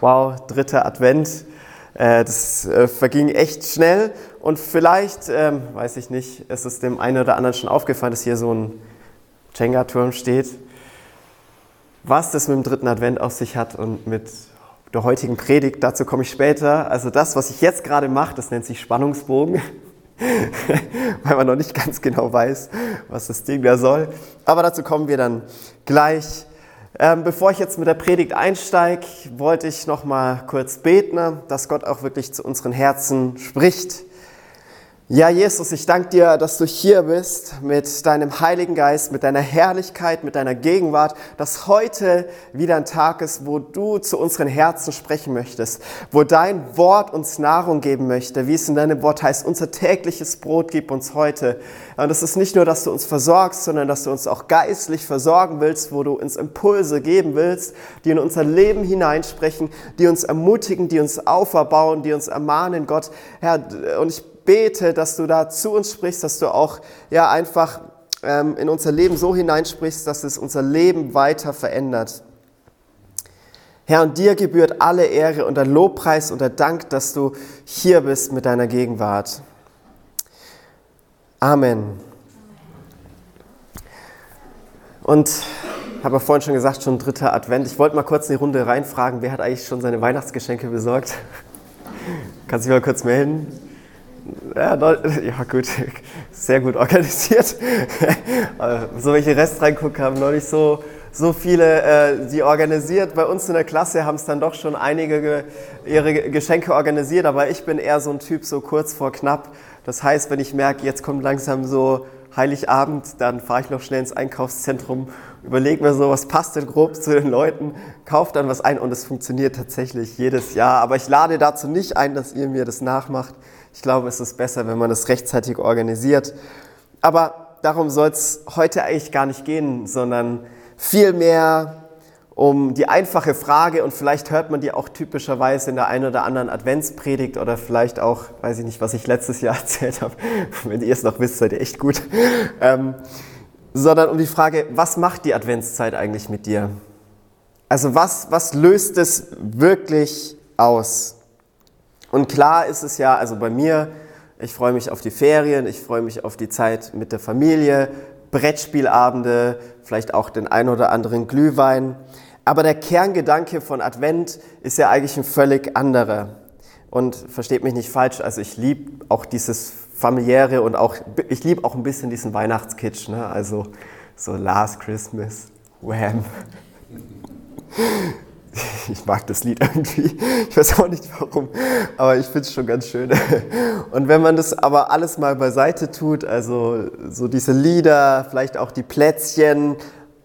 Wow, dritter Advent. Äh, das äh, verging echt schnell und vielleicht, ähm, weiß ich nicht, ist es dem einen oder anderen schon aufgefallen, dass hier so ein Jenga-Turm steht. Was das mit dem dritten Advent auf sich hat und mit der heutigen Predigt, dazu komme ich später. Also das, was ich jetzt gerade mache, das nennt sich Spannungsbogen, weil man noch nicht ganz genau weiß, was das Ding da soll. Aber dazu kommen wir dann gleich. Ähm, bevor ich jetzt mit der Predigt einsteige, wollte ich noch mal kurz beten, dass Gott auch wirklich zu unseren Herzen spricht. Ja, Jesus, ich danke dir, dass du hier bist mit deinem Heiligen Geist, mit deiner Herrlichkeit, mit deiner Gegenwart, dass heute wieder ein Tag ist, wo du zu unseren Herzen sprechen möchtest, wo dein Wort uns Nahrung geben möchte, wie es in deinem Wort heißt, unser tägliches Brot gib uns heute. Und das ist nicht nur, dass du uns versorgst, sondern dass du uns auch geistlich versorgen willst, wo du uns Impulse geben willst, die in unser Leben hineinsprechen, die uns ermutigen, die uns auferbauen, die uns ermahnen, Gott. Herr, und ich bete, dass du da zu uns sprichst, dass du auch ja einfach ähm, in unser Leben so hineinsprichst, dass es unser Leben weiter verändert. Herr, und dir gebührt alle Ehre und der Lobpreis und der Dank, dass du hier bist mit deiner Gegenwart. Amen. Und habe ja vorhin schon gesagt, schon dritter Advent. Ich wollte mal kurz in die Runde reinfragen, wer hat eigentlich schon seine Weihnachtsgeschenke besorgt? Kannst du dich mal kurz melden? Ja, ja, gut, sehr gut organisiert. so welche Rest reingucken haben nicht so, so viele, äh, die organisiert. Bei uns in der Klasse haben es dann doch schon einige ihre Geschenke organisiert, aber ich bin eher so ein Typ, so kurz vor knapp. Das heißt, wenn ich merke, jetzt kommt langsam so Heiligabend, dann fahre ich noch schnell ins Einkaufszentrum, überlege mir so, was passt denn grob zu den Leuten, kaufe dann was ein und es funktioniert tatsächlich jedes Jahr. Aber ich lade dazu nicht ein, dass ihr mir das nachmacht. Ich glaube, es ist besser, wenn man das rechtzeitig organisiert. Aber darum soll es heute eigentlich gar nicht gehen, sondern vielmehr um die einfache Frage und vielleicht hört man die auch typischerweise in der einen oder anderen Adventspredigt oder vielleicht auch, weiß ich nicht, was ich letztes Jahr erzählt habe. Wenn ihr es noch wisst, seid ihr echt gut. Ähm, sondern um die Frage, was macht die Adventszeit eigentlich mit dir? Also was, was löst es wirklich aus? Und klar ist es ja, also bei mir, ich freue mich auf die Ferien, ich freue mich auf die Zeit mit der Familie, Brettspielabende, vielleicht auch den ein oder anderen Glühwein. Aber der Kerngedanke von Advent ist ja eigentlich ein völlig anderer. Und versteht mich nicht falsch, also ich liebe auch dieses familiäre und auch, ich liebe auch ein bisschen diesen Weihnachtskitsch, ne? also so Last Christmas, Wham. ich mag das Lied irgendwie. Ich weiß auch nicht warum, aber ich finde es schon ganz schön. Und wenn man das aber alles mal beiseite tut, also so diese Lieder, vielleicht auch die Plätzchen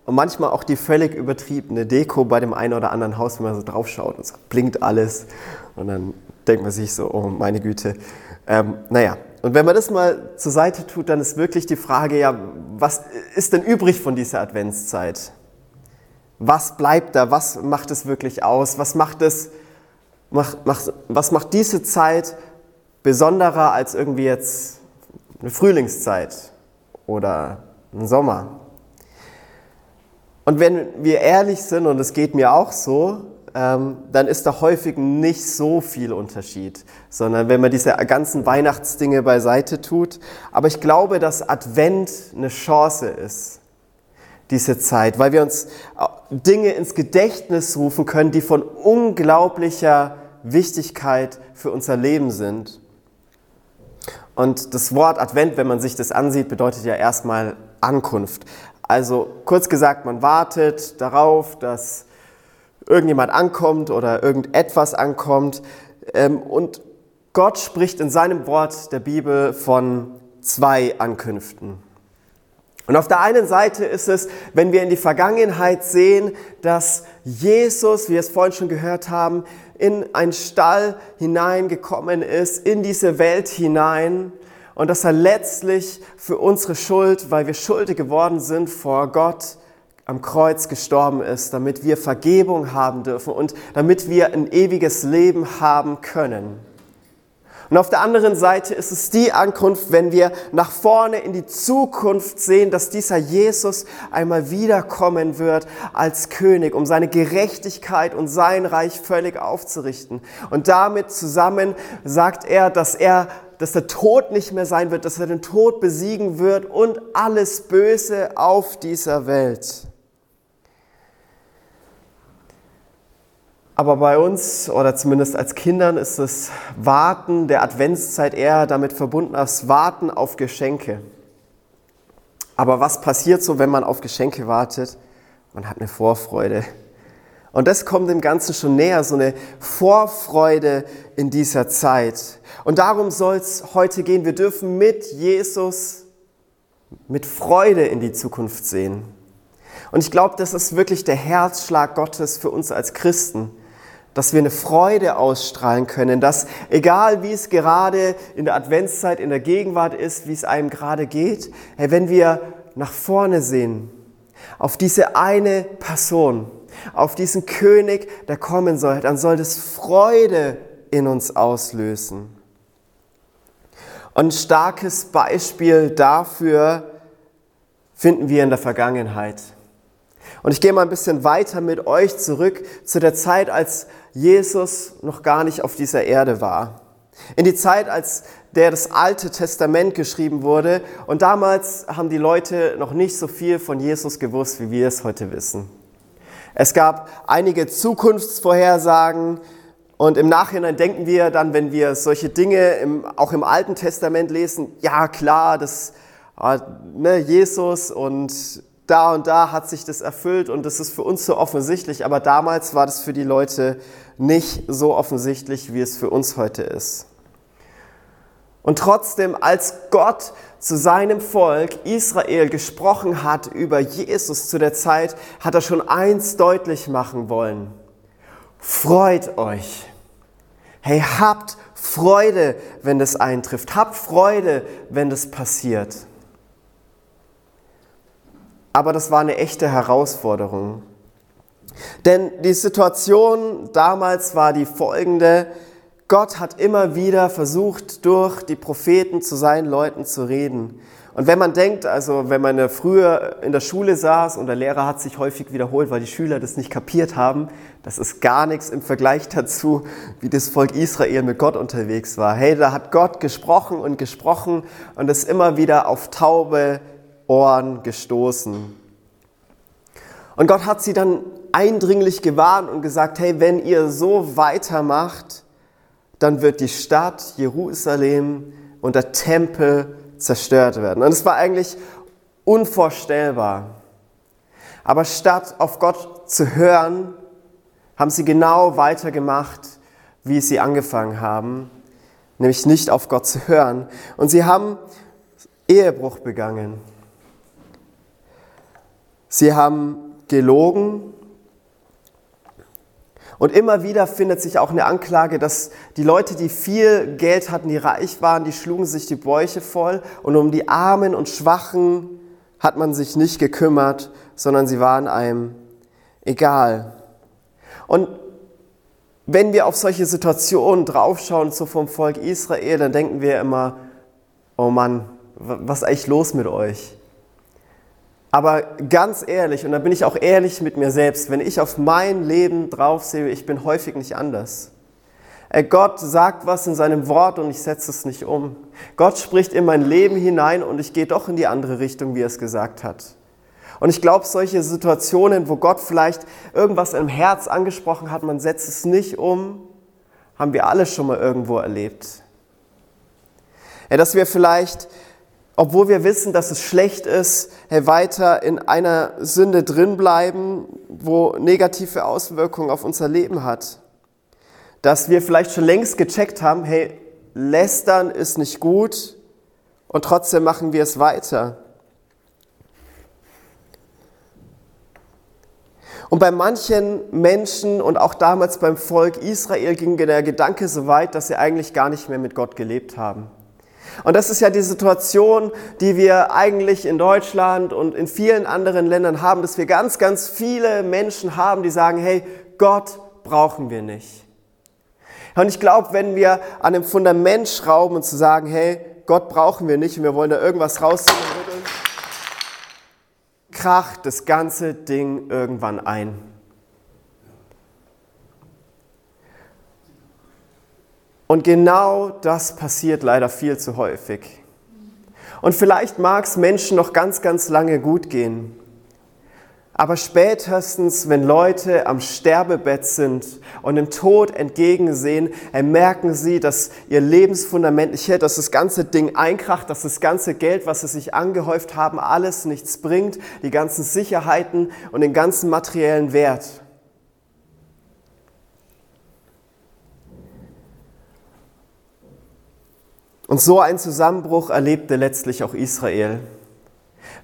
und manchmal auch die völlig übertriebene Deko bei dem einen oder anderen Haus, wenn man so drauf schaut und es blinkt alles und dann denkt man sich so, oh meine Güte. Ähm, naja, und wenn man das mal zur Seite tut, dann ist wirklich die Frage, ja, was ist denn übrig von dieser Adventszeit? Was bleibt da? Was macht es wirklich aus? Was macht es, macht, macht, was macht diese Zeit besonderer als irgendwie jetzt eine Frühlingszeit oder ein Sommer? Und wenn wir ehrlich sind, und es geht mir auch so, ähm, dann ist da häufig nicht so viel Unterschied, sondern wenn man diese ganzen Weihnachtsdinge beiseite tut. Aber ich glaube, dass Advent eine Chance ist diese Zeit, weil wir uns äh, Dinge ins Gedächtnis rufen können, die von unglaublicher Wichtigkeit für unser Leben sind. Und das Wort Advent, wenn man sich das ansieht, bedeutet ja erstmal Ankunft. Also kurz gesagt, man wartet darauf, dass irgendjemand ankommt oder irgendetwas ankommt. Ähm, und Gott spricht in seinem Wort der Bibel von zwei Ankünften. Und auf der einen Seite ist es, wenn wir in die Vergangenheit sehen, dass Jesus, wie wir es vorhin schon gehört haben, in einen Stall hineingekommen ist, in diese Welt hinein und dass er letztlich für unsere Schuld, weil wir schuldig geworden sind vor Gott, am Kreuz gestorben ist, damit wir Vergebung haben dürfen und damit wir ein ewiges Leben haben können. Und auf der anderen Seite ist es die Ankunft, wenn wir nach vorne in die Zukunft sehen, dass dieser Jesus einmal wiederkommen wird als König, um seine Gerechtigkeit und sein Reich völlig aufzurichten. Und damit zusammen sagt er, dass er dass der Tod nicht mehr sein wird, dass er den Tod besiegen wird und alles Böse auf dieser Welt. Aber bei uns oder zumindest als Kindern ist das Warten der Adventszeit eher damit verbunden als Warten auf Geschenke. Aber was passiert so, wenn man auf Geschenke wartet? Man hat eine Vorfreude. Und das kommt dem Ganzen schon näher, so eine Vorfreude in dieser Zeit. Und darum soll es heute gehen. Wir dürfen mit Jesus mit Freude in die Zukunft sehen. Und ich glaube, das ist wirklich der Herzschlag Gottes für uns als Christen dass wir eine Freude ausstrahlen können, dass egal wie es gerade in der Adventszeit, in der Gegenwart ist, wie es einem gerade geht, hey, wenn wir nach vorne sehen, auf diese eine Person, auf diesen König, der kommen soll, dann soll das Freude in uns auslösen. Und ein starkes Beispiel dafür finden wir in der Vergangenheit. Und ich gehe mal ein bisschen weiter mit euch zurück zu der Zeit, als Jesus noch gar nicht auf dieser Erde war. In die Zeit, als der das Alte Testament geschrieben wurde. Und damals haben die Leute noch nicht so viel von Jesus gewusst, wie wir es heute wissen. Es gab einige Zukunftsvorhersagen. Und im Nachhinein denken wir dann, wenn wir solche Dinge im, auch im Alten Testament lesen, ja klar, das äh, ne, Jesus und da und da hat sich das erfüllt und das ist für uns so offensichtlich, aber damals war das für die Leute nicht so offensichtlich, wie es für uns heute ist. Und trotzdem, als Gott zu seinem Volk Israel gesprochen hat über Jesus zu der Zeit, hat er schon eins deutlich machen wollen. Freut euch. Hey, habt Freude, wenn das eintrifft. Habt Freude, wenn das passiert. Aber das war eine echte Herausforderung. Denn die Situation damals war die folgende. Gott hat immer wieder versucht, durch die Propheten zu seinen Leuten zu reden. Und wenn man denkt, also wenn man früher in der Schule saß und der Lehrer hat sich häufig wiederholt, weil die Schüler das nicht kapiert haben, das ist gar nichts im Vergleich dazu, wie das Volk Israel mit Gott unterwegs war. Hey, da hat Gott gesprochen und gesprochen und ist immer wieder auf taube Ohren gestoßen. Und Gott hat sie dann eindringlich gewarnt und gesagt, hey, wenn ihr so weitermacht, dann wird die Stadt Jerusalem und der Tempel zerstört werden. Und es war eigentlich unvorstellbar. Aber statt auf Gott zu hören, haben sie genau weitergemacht, wie sie angefangen haben, nämlich nicht auf Gott zu hören. Und sie haben Ehebruch begangen. Sie haben gelogen. Und immer wieder findet sich auch eine Anklage, dass die Leute, die viel Geld hatten, die reich waren, die schlugen sich die Bäuche voll und um die Armen und Schwachen hat man sich nicht gekümmert, sondern sie waren einem egal. Und wenn wir auf solche Situationen draufschauen, so vom Volk Israel, dann denken wir immer, oh Mann, was ist eigentlich los mit euch? Aber ganz ehrlich, und da bin ich auch ehrlich mit mir selbst, wenn ich auf mein Leben drauf sehe, ich bin häufig nicht anders. Gott sagt was in seinem Wort und ich setze es nicht um. Gott spricht in mein Leben hinein und ich gehe doch in die andere Richtung, wie er es gesagt hat. Und ich glaube, solche Situationen, wo Gott vielleicht irgendwas im Herz angesprochen hat, man setzt es nicht um, haben wir alle schon mal irgendwo erlebt. Ja, dass wir vielleicht obwohl wir wissen, dass es schlecht ist, weiter in einer Sünde drinbleiben, wo negative Auswirkungen auf unser Leben hat. Dass wir vielleicht schon längst gecheckt haben, hey, lästern ist nicht gut und trotzdem machen wir es weiter. Und bei manchen Menschen und auch damals beim Volk Israel ging der Gedanke so weit, dass sie eigentlich gar nicht mehr mit Gott gelebt haben. Und das ist ja die Situation, die wir eigentlich in Deutschland und in vielen anderen Ländern haben, dass wir ganz, ganz viele Menschen haben, die sagen, hey, Gott brauchen wir nicht. Und ich glaube, wenn wir an dem Fundament schrauben und zu sagen, hey, Gott brauchen wir nicht und wir wollen da irgendwas rausziehen kracht das ganze Ding irgendwann ein. Und genau das passiert leider viel zu häufig. Und vielleicht mag es Menschen noch ganz, ganz lange gut gehen. Aber spätestens, wenn Leute am Sterbebett sind und dem Tod entgegensehen, merken sie, dass ihr Lebensfundament nicht hält, dass das ganze Ding einkracht, dass das ganze Geld, was sie sich angehäuft haben, alles nichts bringt, die ganzen Sicherheiten und den ganzen materiellen Wert. Und so ein Zusammenbruch erlebte letztlich auch Israel.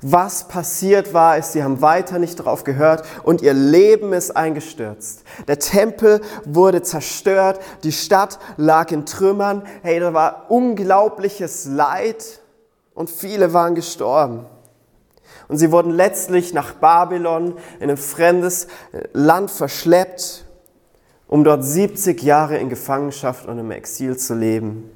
Was passiert war, ist, sie haben weiter nicht darauf gehört und ihr Leben ist eingestürzt. Der Tempel wurde zerstört, die Stadt lag in Trümmern. Hey, da war unglaubliches Leid und viele waren gestorben. Und sie wurden letztlich nach Babylon in ein fremdes Land verschleppt, um dort 70 Jahre in Gefangenschaft und im Exil zu leben.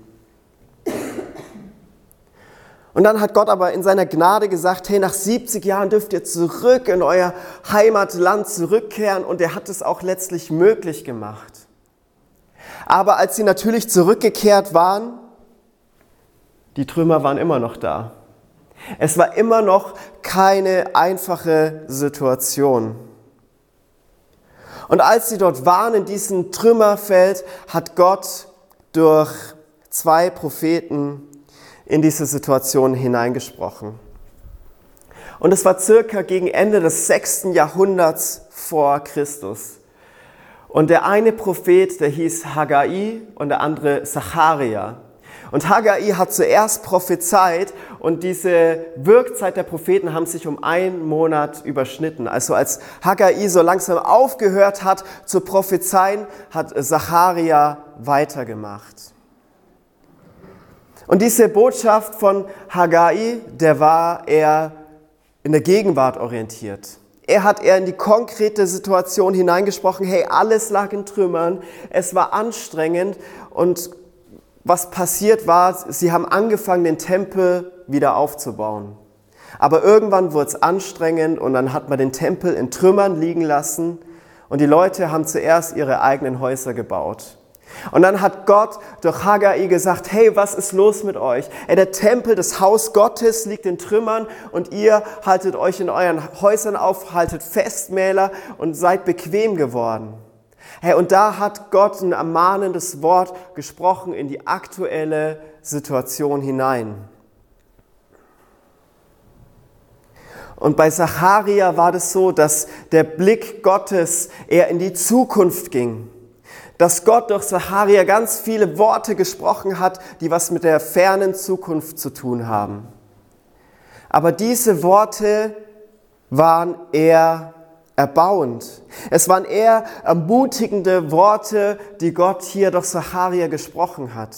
Und dann hat Gott aber in seiner Gnade gesagt, hey, nach 70 Jahren dürft ihr zurück in euer Heimatland zurückkehren und er hat es auch letztlich möglich gemacht. Aber als sie natürlich zurückgekehrt waren, die Trümmer waren immer noch da. Es war immer noch keine einfache Situation. Und als sie dort waren in diesem Trümmerfeld, hat Gott durch zwei Propheten in diese Situation hineingesprochen. Und es war circa gegen Ende des sechsten Jahrhunderts vor Christus. Und der eine Prophet, der hieß Haggai und der andere Zacharia. Und Haggai hat zuerst prophezeit und diese Wirkzeit der Propheten haben sich um einen Monat überschnitten. Also als Haggai so langsam aufgehört hat zu prophezeien, hat Zacharia weitergemacht. Und diese Botschaft von Haggai, der war eher in der Gegenwart orientiert. Er hat eher in die konkrete Situation hineingesprochen, hey, alles lag in Trümmern, es war anstrengend und was passiert war, sie haben angefangen, den Tempel wieder aufzubauen. Aber irgendwann wurde es anstrengend und dann hat man den Tempel in Trümmern liegen lassen und die Leute haben zuerst ihre eigenen Häuser gebaut. Und dann hat Gott durch Haggai gesagt, hey, was ist los mit euch? Ey, der Tempel, das Haus Gottes liegt in Trümmern und ihr haltet euch in euren Häusern auf, haltet Festmäler und seid bequem geworden. Hey, und da hat Gott ein ermahnendes Wort gesprochen in die aktuelle Situation hinein. Und bei Zacharia war das so, dass der Blick Gottes eher in die Zukunft ging dass Gott durch Sacharia ganz viele Worte gesprochen hat, die was mit der fernen Zukunft zu tun haben. Aber diese Worte waren eher erbauend. Es waren eher ermutigende Worte, die Gott hier durch Sacharia gesprochen hat.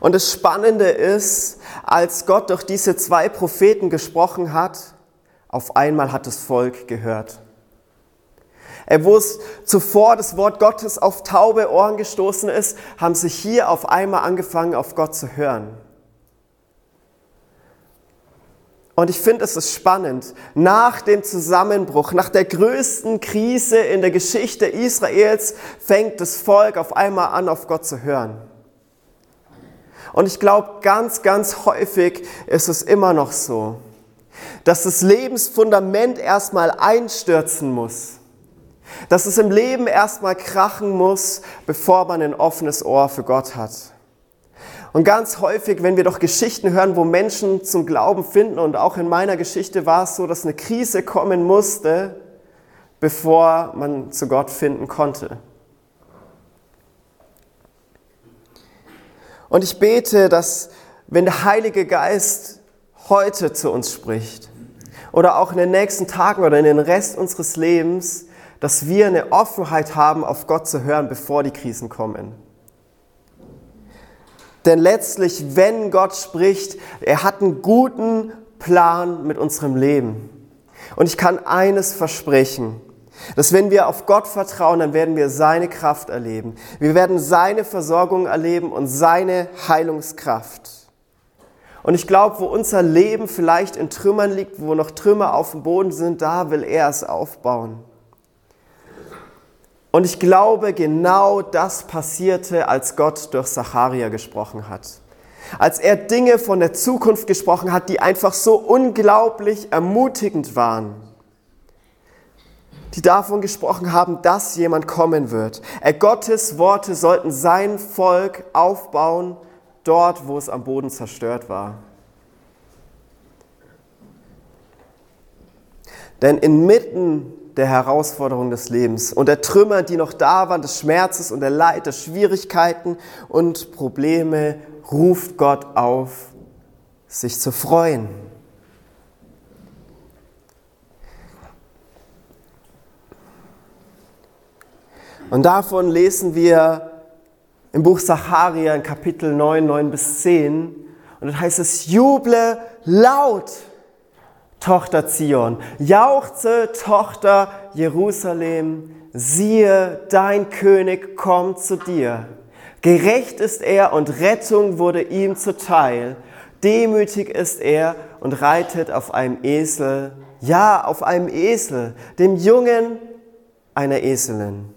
Und das Spannende ist, als Gott durch diese zwei Propheten gesprochen hat, auf einmal hat das Volk gehört. Wo es zuvor das Wort Gottes auf taube Ohren gestoßen ist, haben sie hier auf einmal angefangen, auf Gott zu hören. Und ich finde, es ist spannend. Nach dem Zusammenbruch, nach der größten Krise in der Geschichte Israels, fängt das Volk auf einmal an, auf Gott zu hören. Und ich glaube, ganz, ganz häufig ist es immer noch so, dass das Lebensfundament erstmal einstürzen muss dass es im Leben erstmal krachen muss, bevor man ein offenes Ohr für Gott hat. Und ganz häufig, wenn wir doch Geschichten hören, wo Menschen zum Glauben finden, und auch in meiner Geschichte war es so, dass eine Krise kommen musste, bevor man zu Gott finden konnte. Und ich bete, dass wenn der Heilige Geist heute zu uns spricht oder auch in den nächsten Tagen oder in den Rest unseres Lebens, dass wir eine Offenheit haben, auf Gott zu hören, bevor die Krisen kommen. Denn letztlich, wenn Gott spricht, er hat einen guten Plan mit unserem Leben. Und ich kann eines versprechen. Dass wenn wir auf Gott vertrauen, dann werden wir seine Kraft erleben. Wir werden seine Versorgung erleben und seine Heilungskraft. Und ich glaube, wo unser Leben vielleicht in Trümmern liegt, wo noch Trümmer auf dem Boden sind, da will er es aufbauen. Und ich glaube, genau das passierte, als Gott durch Zacharia gesprochen hat. Als er Dinge von der Zukunft gesprochen hat, die einfach so unglaublich ermutigend waren. Die davon gesprochen haben, dass jemand kommen wird. Er Gottes Worte sollten sein Volk aufbauen, dort, wo es am Boden zerstört war. Denn inmitten der Herausforderungen des Lebens und der Trümmer, die noch da waren, des Schmerzes und der Leid, der Schwierigkeiten und Probleme, ruft Gott auf, sich zu freuen. Und davon lesen wir im Buch Sacharia in Kapitel 9, 9 bis 10. Und dann heißt es, juble laut Tochter Zion, jauchze, Tochter Jerusalem, siehe, dein König kommt zu dir. Gerecht ist er und Rettung wurde ihm zuteil. Demütig ist er und reitet auf einem Esel, ja, auf einem Esel, dem Jungen einer Eselin.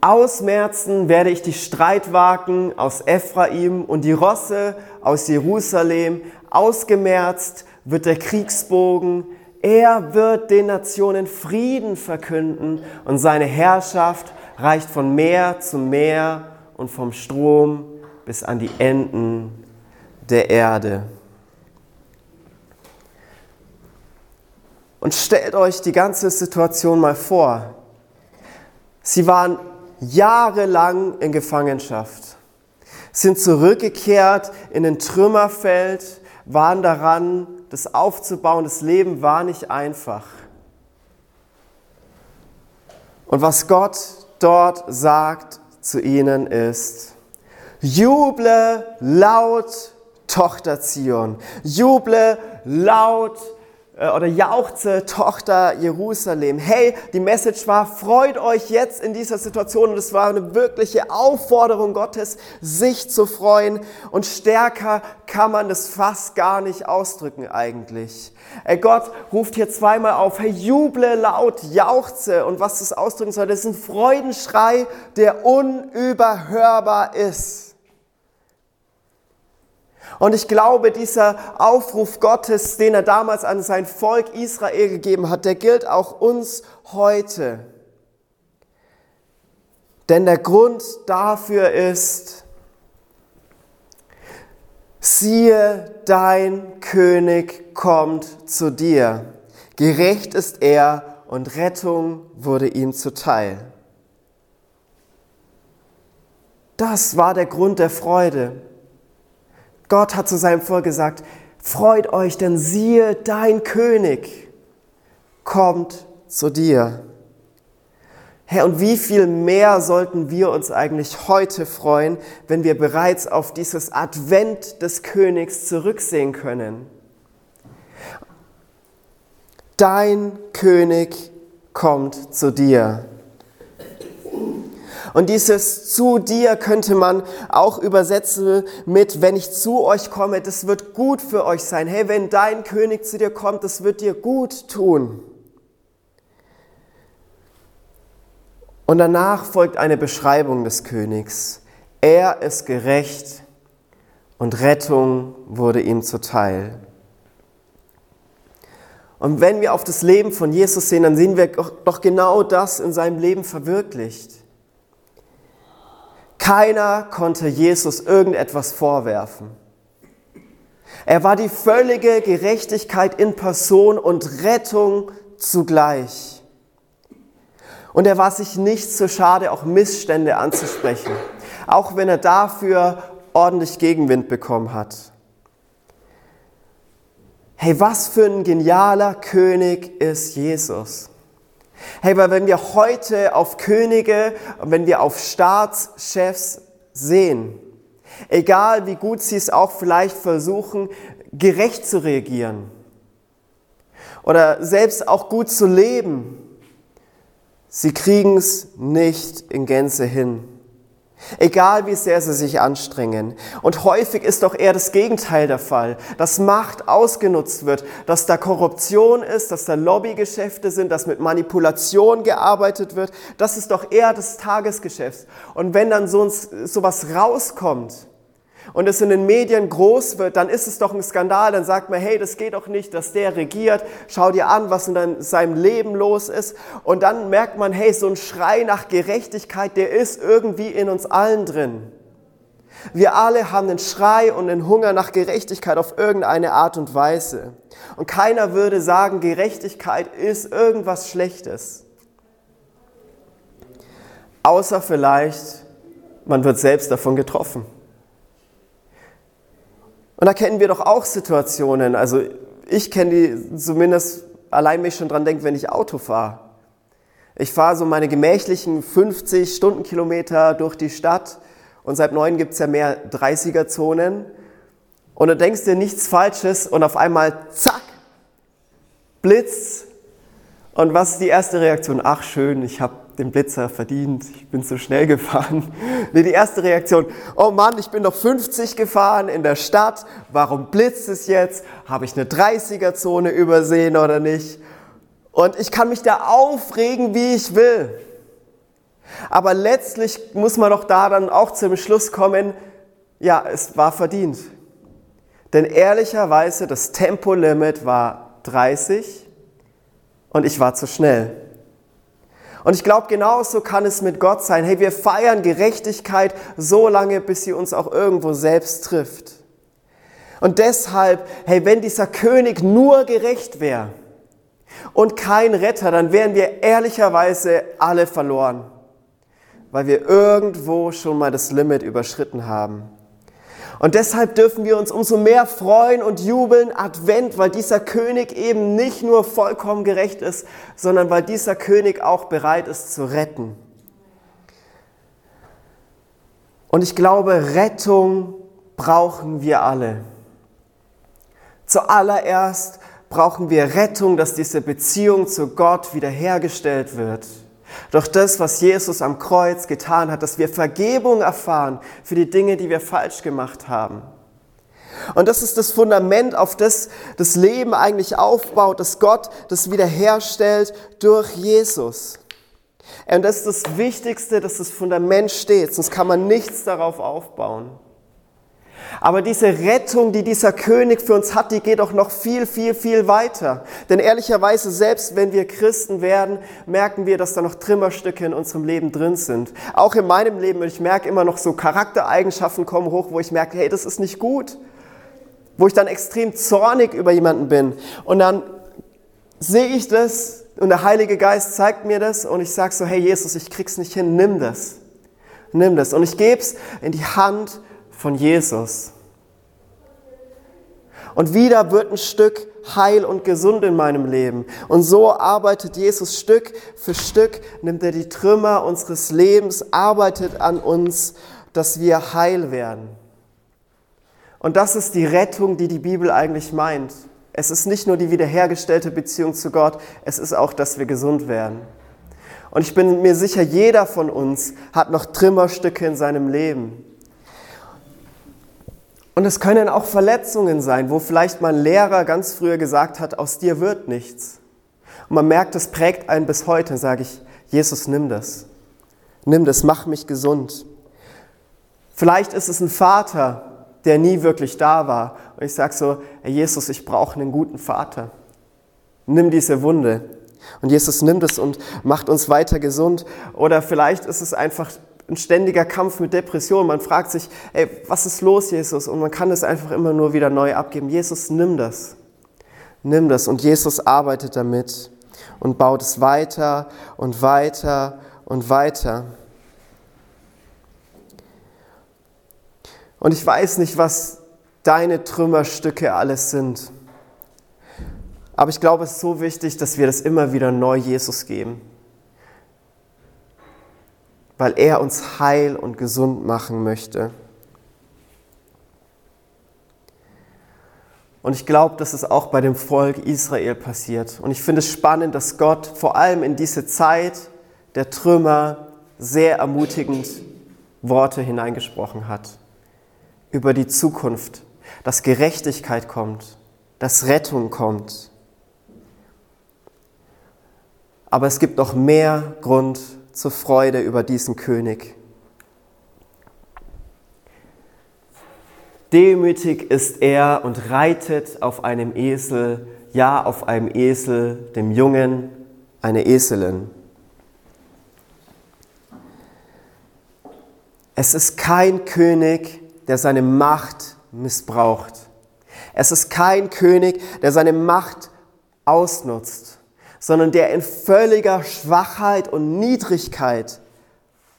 Ausmerzen werde ich die Streitwagen aus Ephraim und die Rosse aus Jerusalem. Ausgemerzt wird der Kriegsbogen. Er wird den Nationen Frieden verkünden und seine Herrschaft reicht von Meer zu Meer und vom Strom bis an die Enden der Erde. Und stellt euch die ganze Situation mal vor. Sie waren jahrelang in Gefangenschaft, sind zurückgekehrt in den Trümmerfeld, waren daran, das aufzubauen. Das Leben war nicht einfach. Und was Gott dort sagt zu ihnen ist, juble laut, Tochter Zion, juble laut, oder jauchze, Tochter Jerusalem. Hey, die Message war, freut euch jetzt in dieser Situation. Und es war eine wirkliche Aufforderung Gottes, sich zu freuen. Und stärker kann man das fast gar nicht ausdrücken eigentlich. Ey, Gott ruft hier zweimal auf, hey, juble laut, jauchze. Und was das ausdrücken soll, das ist ein Freudenschrei, der unüberhörbar ist. Und ich glaube, dieser Aufruf Gottes, den er damals an sein Volk Israel gegeben hat, der gilt auch uns heute. Denn der Grund dafür ist, siehe, dein König kommt zu dir. Gerecht ist er und Rettung wurde ihm zuteil. Das war der Grund der Freude. Gott hat zu seinem Volk gesagt, freut euch, denn siehe, dein König kommt zu dir. Herr, und wie viel mehr sollten wir uns eigentlich heute freuen, wenn wir bereits auf dieses Advent des Königs zurücksehen können? Dein König kommt zu dir. Und dieses zu dir könnte man auch übersetzen mit, wenn ich zu euch komme, das wird gut für euch sein. Hey, wenn dein König zu dir kommt, das wird dir gut tun. Und danach folgt eine Beschreibung des Königs. Er ist gerecht und Rettung wurde ihm zuteil. Und wenn wir auf das Leben von Jesus sehen, dann sehen wir doch genau das in seinem Leben verwirklicht. Keiner konnte Jesus irgendetwas vorwerfen. Er war die völlige Gerechtigkeit in Person und Rettung zugleich. Und er war sich nicht so schade, auch Missstände anzusprechen, auch wenn er dafür ordentlich Gegenwind bekommen hat. Hey, was für ein genialer König ist Jesus. Hey, weil wenn wir heute auf Könige, wenn wir auf Staatschefs sehen, egal wie gut sie es auch vielleicht versuchen, gerecht zu reagieren, oder selbst auch gut zu leben. Sie kriegen es nicht in Gänze hin. Egal wie sehr sie sich anstrengen. Und häufig ist doch eher das Gegenteil der Fall, dass Macht ausgenutzt wird, dass da Korruption ist, dass da Lobbygeschäfte sind, dass mit Manipulation gearbeitet wird. Das ist doch eher das Tagesgeschäft. Und wenn dann so, so was rauskommt, und es in den Medien groß wird, dann ist es doch ein Skandal. Dann sagt man, hey, das geht doch nicht, dass der regiert. Schau dir an, was in seinem Leben los ist. Und dann merkt man, hey, so ein Schrei nach Gerechtigkeit, der ist irgendwie in uns allen drin. Wir alle haben einen Schrei und einen Hunger nach Gerechtigkeit auf irgendeine Art und Weise. Und keiner würde sagen, Gerechtigkeit ist irgendwas Schlechtes. Außer vielleicht, man wird selbst davon getroffen. Und da kennen wir doch auch Situationen, also ich kenne die zumindest allein mich schon dran denken, wenn ich Auto fahre. Ich fahre so meine gemächlichen 50 Stundenkilometer durch die Stadt und seit neun gibt es ja mehr 30er-Zonen. Und du denkst dir nichts Falsches und auf einmal zack, Blitz. Und was ist die erste Reaktion? Ach schön, ich habe den Blitzer verdient, ich bin zu schnell gefahren. Nee, die erste Reaktion, oh Mann, ich bin doch 50 gefahren in der Stadt, warum blitzt es jetzt? Habe ich eine 30er-Zone übersehen oder nicht? Und ich kann mich da aufregen, wie ich will. Aber letztlich muss man doch da dann auch zum Schluss kommen, ja, es war verdient. Denn ehrlicherweise, das Tempolimit war 30 und ich war zu schnell. Und ich glaube, genauso kann es mit Gott sein. Hey, wir feiern Gerechtigkeit so lange, bis sie uns auch irgendwo selbst trifft. Und deshalb, hey, wenn dieser König nur gerecht wäre und kein Retter, dann wären wir ehrlicherweise alle verloren, weil wir irgendwo schon mal das Limit überschritten haben. Und deshalb dürfen wir uns umso mehr freuen und jubeln Advent, weil dieser König eben nicht nur vollkommen gerecht ist, sondern weil dieser König auch bereit ist zu retten. Und ich glaube, Rettung brauchen wir alle. Zuallererst brauchen wir Rettung, dass diese Beziehung zu Gott wiederhergestellt wird. Durch das, was Jesus am Kreuz getan hat, dass wir Vergebung erfahren für die Dinge, die wir falsch gemacht haben. Und das ist das Fundament, auf das das Leben eigentlich aufbaut, dass Gott das wiederherstellt durch Jesus. Und das ist das Wichtigste, dass das Fundament steht, sonst kann man nichts darauf aufbauen. Aber diese Rettung, die dieser König für uns hat, die geht auch noch viel, viel, viel weiter. Denn ehrlicherweise, selbst wenn wir Christen werden, merken wir, dass da noch Trimmerstücke in unserem Leben drin sind. Auch in meinem Leben, ich merke immer noch so Charaktereigenschaften kommen hoch, wo ich merke, hey, das ist nicht gut. Wo ich dann extrem zornig über jemanden bin. Und dann sehe ich das und der Heilige Geist zeigt mir das und ich sage so, hey Jesus, ich krieg's nicht hin, nimm das. Nimm das. Und ich gebe es in die Hand von Jesus. Und wieder wird ein Stück heil und gesund in meinem Leben. Und so arbeitet Jesus Stück für Stück, nimmt er die Trümmer unseres Lebens, arbeitet an uns, dass wir heil werden. Und das ist die Rettung, die die Bibel eigentlich meint. Es ist nicht nur die wiederhergestellte Beziehung zu Gott, es ist auch, dass wir gesund werden. Und ich bin mir sicher, jeder von uns hat noch Trümmerstücke in seinem Leben. Und es können auch Verletzungen sein, wo vielleicht mein Lehrer ganz früher gesagt hat, aus dir wird nichts. Und man merkt, das prägt einen bis heute. Dann sage ich, Jesus, nimm das. Nimm das, mach mich gesund. Vielleicht ist es ein Vater, der nie wirklich da war. Und ich sage so, hey Jesus, ich brauche einen guten Vater. Nimm diese Wunde. Und Jesus nimmt es und macht uns weiter gesund. Oder vielleicht ist es einfach ein ständiger Kampf mit Depressionen. Man fragt sich, ey, was ist los, Jesus? Und man kann es einfach immer nur wieder neu abgeben. Jesus, nimm das. Nimm das. Und Jesus arbeitet damit und baut es weiter und weiter und weiter. Und ich weiß nicht, was deine Trümmerstücke alles sind. Aber ich glaube, es ist so wichtig, dass wir das immer wieder neu Jesus geben weil er uns heil und gesund machen möchte. Und ich glaube, dass es auch bei dem Volk Israel passiert. Und ich finde es spannend, dass Gott vor allem in diese Zeit der Trümmer sehr ermutigend Worte hineingesprochen hat über die Zukunft, dass Gerechtigkeit kommt, dass Rettung kommt. Aber es gibt noch mehr Grund zur Freude über diesen König. Demütig ist er und reitet auf einem Esel, ja auf einem Esel, dem Jungen eine Eselin. Es ist kein König, der seine Macht missbraucht. Es ist kein König, der seine Macht ausnutzt, sondern der in völliger Schwachheit und Niedrigkeit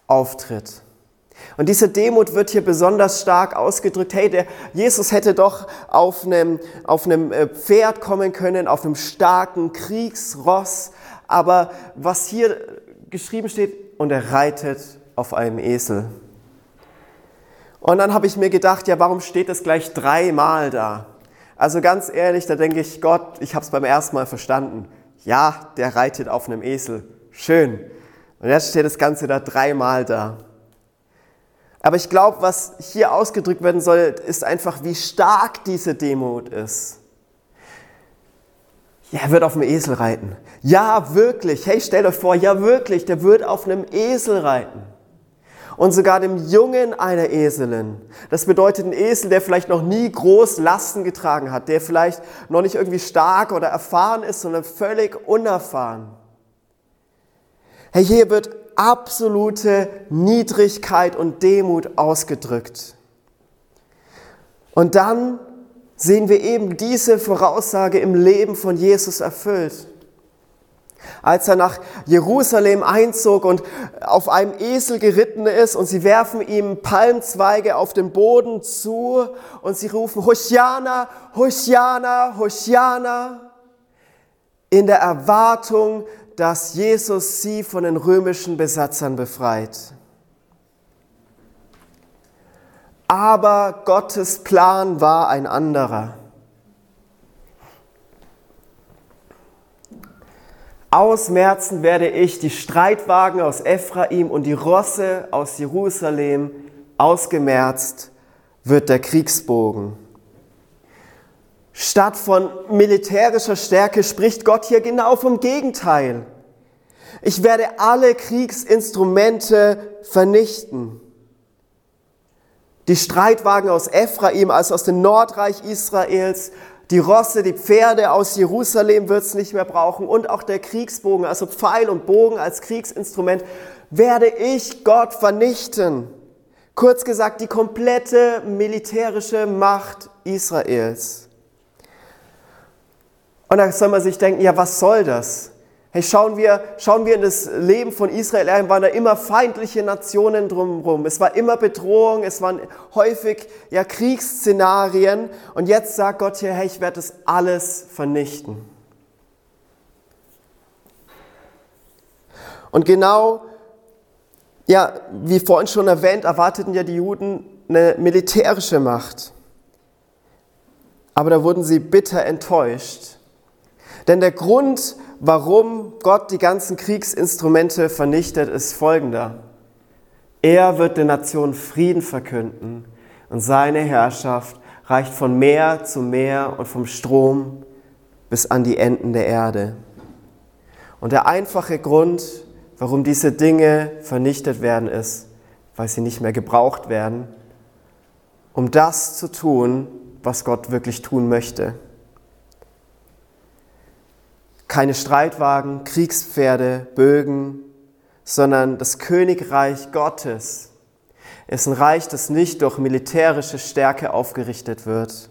auftritt. Und diese Demut wird hier besonders stark ausgedrückt. Hey, der Jesus hätte doch auf einem, auf einem äh, Pferd kommen können, auf einem starken Kriegsross. Aber was hier geschrieben steht, und er reitet auf einem Esel. Und dann habe ich mir gedacht, ja, warum steht es gleich dreimal da? Also ganz ehrlich, da denke ich, Gott, ich habe es beim ersten Mal verstanden. Ja, der reitet auf einem Esel. Schön. Und jetzt steht das Ganze da dreimal da. Aber ich glaube, was hier ausgedrückt werden soll, ist einfach, wie stark diese Demut ist. Ja, er wird auf einem Esel reiten. Ja, wirklich. Hey, stellt euch vor, ja, wirklich, der wird auf einem Esel reiten. Und sogar dem Jungen einer Eselin. Das bedeutet ein Esel, der vielleicht noch nie groß Lasten getragen hat, der vielleicht noch nicht irgendwie stark oder erfahren ist, sondern völlig unerfahren. Hey, hier wird absolute Niedrigkeit und Demut ausgedrückt. Und dann sehen wir eben diese Voraussage im Leben von Jesus erfüllt. Als er nach Jerusalem einzog und auf einem Esel geritten ist und sie werfen ihm Palmzweige auf den Boden zu und sie rufen Hosiana, Hosiana, Hosiana in der Erwartung, dass Jesus sie von den römischen Besatzern befreit. Aber Gottes Plan war ein anderer. Ausmerzen werde ich die Streitwagen aus Ephraim und die Rosse aus Jerusalem. Ausgemerzt wird der Kriegsbogen. Statt von militärischer Stärke spricht Gott hier genau vom Gegenteil. Ich werde alle Kriegsinstrumente vernichten. Die Streitwagen aus Ephraim, also aus dem Nordreich Israels, die Rosse, die Pferde aus Jerusalem wird es nicht mehr brauchen und auch der Kriegsbogen, also Pfeil und Bogen als Kriegsinstrument, werde ich Gott vernichten. Kurz gesagt, die komplette militärische Macht Israels. Und da soll man sich denken, ja, was soll das? Hey, schauen wir, schauen wir in das Leben von Israel ein, waren da immer feindliche Nationen drumherum. Es war immer Bedrohung, es waren häufig ja, Kriegsszenarien. Und jetzt sagt Gott hier, hey, ich werde das alles vernichten. Und genau, ja, wie vorhin schon erwähnt, erwarteten ja die Juden eine militärische Macht. Aber da wurden sie bitter enttäuscht. Denn der Grund, warum Gott die ganzen Kriegsinstrumente vernichtet, ist folgender. Er wird den Nationen Frieden verkünden und seine Herrschaft reicht von Meer zu Meer und vom Strom bis an die Enden der Erde. Und der einfache Grund, warum diese Dinge vernichtet werden, ist, weil sie nicht mehr gebraucht werden, um das zu tun, was Gott wirklich tun möchte keine Streitwagen, Kriegspferde, Bögen, sondern das Königreich Gottes ist ein Reich, das nicht durch militärische Stärke aufgerichtet wird,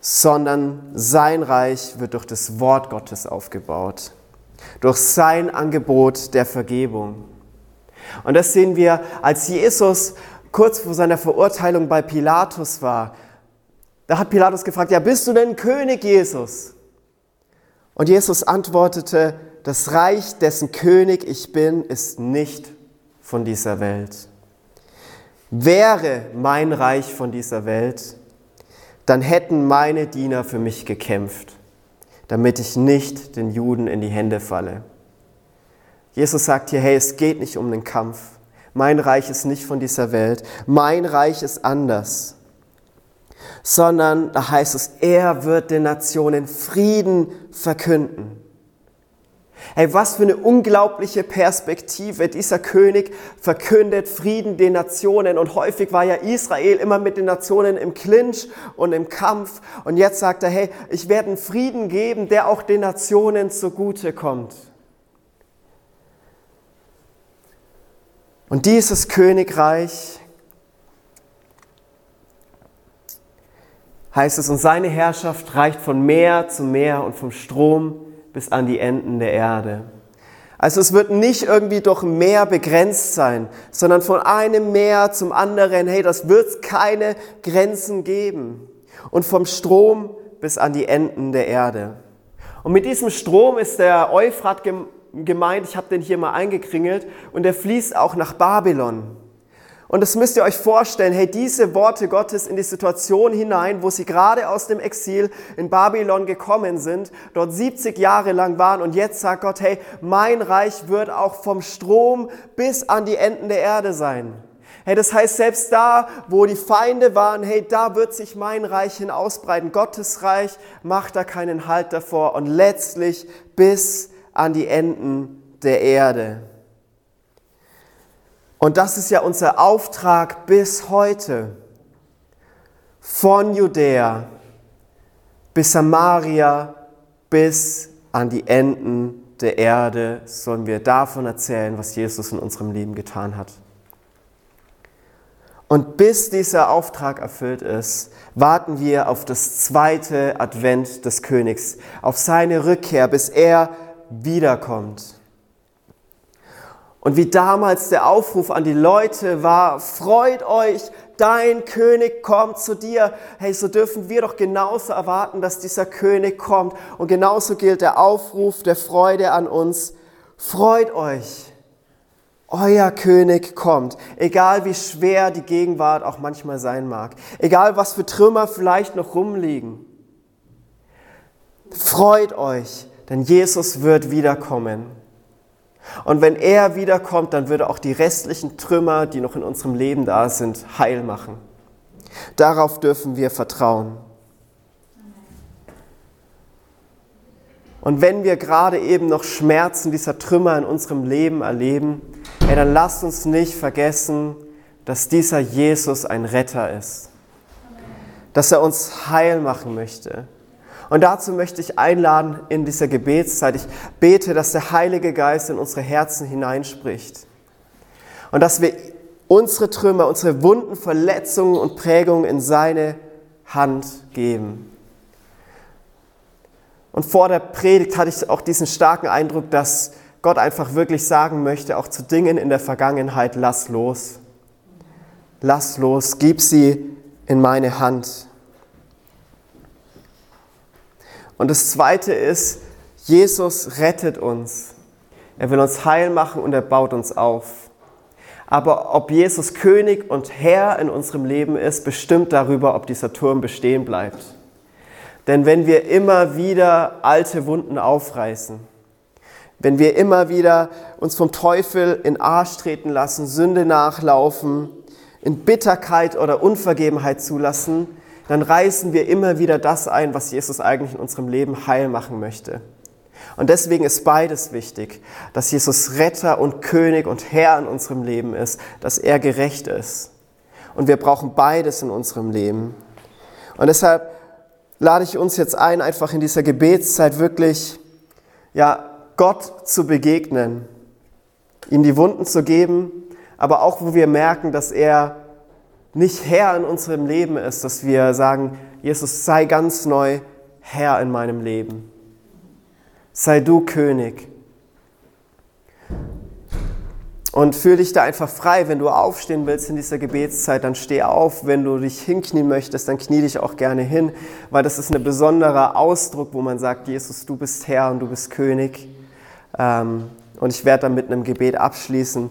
sondern sein Reich wird durch das Wort Gottes aufgebaut, durch sein Angebot der Vergebung. Und das sehen wir, als Jesus kurz vor seiner Verurteilung bei Pilatus war. Da hat Pilatus gefragt, ja, bist du denn König Jesus? Und Jesus antwortete, das Reich, dessen König ich bin, ist nicht von dieser Welt. Wäre mein Reich von dieser Welt, dann hätten meine Diener für mich gekämpft, damit ich nicht den Juden in die Hände falle. Jesus sagt hier, hey, es geht nicht um den Kampf. Mein Reich ist nicht von dieser Welt. Mein Reich ist anders. Sondern da heißt es, er wird den Nationen Frieden verkünden. Hey, was für eine unglaubliche Perspektive. Dieser König verkündet Frieden den Nationen. Und häufig war ja Israel immer mit den Nationen im Clinch und im Kampf. Und jetzt sagt er, hey, ich werde einen Frieden geben, der auch den Nationen zugute kommt. Und dieses Königreich heißt es, und seine Herrschaft reicht von Meer zu Meer und vom Strom bis an die Enden der Erde. Also es wird nicht irgendwie durch Meer begrenzt sein, sondern von einem Meer zum anderen, hey, das wird keine Grenzen geben. Und vom Strom bis an die Enden der Erde. Und mit diesem Strom ist der Euphrat gemeint, ich habe den hier mal eingekringelt, und der fließt auch nach Babylon. Und das müsst ihr euch vorstellen, hey, diese Worte Gottes in die Situation hinein, wo sie gerade aus dem Exil in Babylon gekommen sind, dort 70 Jahre lang waren und jetzt sagt Gott, hey, mein Reich wird auch vom Strom bis an die Enden der Erde sein. Hey, das heißt, selbst da, wo die Feinde waren, hey, da wird sich mein Reich hin ausbreiten. Gottes Reich macht da keinen Halt davor und letztlich bis an die Enden der Erde. Und das ist ja unser Auftrag bis heute. Von Judäa bis Samaria bis an die Enden der Erde sollen wir davon erzählen, was Jesus in unserem Leben getan hat. Und bis dieser Auftrag erfüllt ist, warten wir auf das zweite Advent des Königs, auf seine Rückkehr, bis er wiederkommt. Und wie damals der Aufruf an die Leute war, freut euch, dein König kommt zu dir. Hey, so dürfen wir doch genauso erwarten, dass dieser König kommt. Und genauso gilt der Aufruf der Freude an uns. Freut euch, euer König kommt. Egal wie schwer die Gegenwart auch manchmal sein mag. Egal was für Trümmer vielleicht noch rumliegen. Freut euch, denn Jesus wird wiederkommen. Und wenn er wiederkommt, dann würde auch die restlichen Trümmer, die noch in unserem Leben da sind, heil machen. Darauf dürfen wir vertrauen. Und wenn wir gerade eben noch Schmerzen dieser Trümmer in unserem Leben erleben, ey, dann lasst uns nicht vergessen, dass dieser Jesus ein Retter ist. Dass er uns heil machen möchte und dazu möchte ich einladen in dieser Gebetszeit. Ich bete, dass der Heilige Geist in unsere Herzen hineinspricht. Und dass wir unsere Trümmer, unsere Wunden, Verletzungen und Prägungen in seine Hand geben. Und vor der Predigt hatte ich auch diesen starken Eindruck, dass Gott einfach wirklich sagen möchte, auch zu Dingen in der Vergangenheit, lass los. Lass los, gib sie in meine Hand. Und das Zweite ist, Jesus rettet uns. Er will uns heil machen und er baut uns auf. Aber ob Jesus König und Herr in unserem Leben ist, bestimmt darüber, ob dieser Turm bestehen bleibt. Denn wenn wir immer wieder alte Wunden aufreißen, wenn wir immer wieder uns vom Teufel in Arsch treten lassen, Sünde nachlaufen, in Bitterkeit oder Unvergebenheit zulassen, dann reißen wir immer wieder das ein, was Jesus eigentlich in unserem Leben heil machen möchte. Und deswegen ist beides wichtig, dass Jesus Retter und König und Herr in unserem Leben ist, dass er gerecht ist. Und wir brauchen beides in unserem Leben. Und deshalb lade ich uns jetzt ein, einfach in dieser Gebetszeit wirklich, ja, Gott zu begegnen, ihm die Wunden zu geben, aber auch wo wir merken, dass er nicht Herr in unserem Leben ist, dass wir sagen, Jesus, sei ganz neu Herr in meinem Leben. Sei du König. Und fühl dich da einfach frei. Wenn du aufstehen willst in dieser Gebetszeit, dann steh auf. Wenn du dich hinknien möchtest, dann knie dich auch gerne hin, weil das ist ein besonderer Ausdruck, wo man sagt, Jesus, du bist Herr und du bist König. Ähm, und ich werde dann mit einem Gebet abschließen.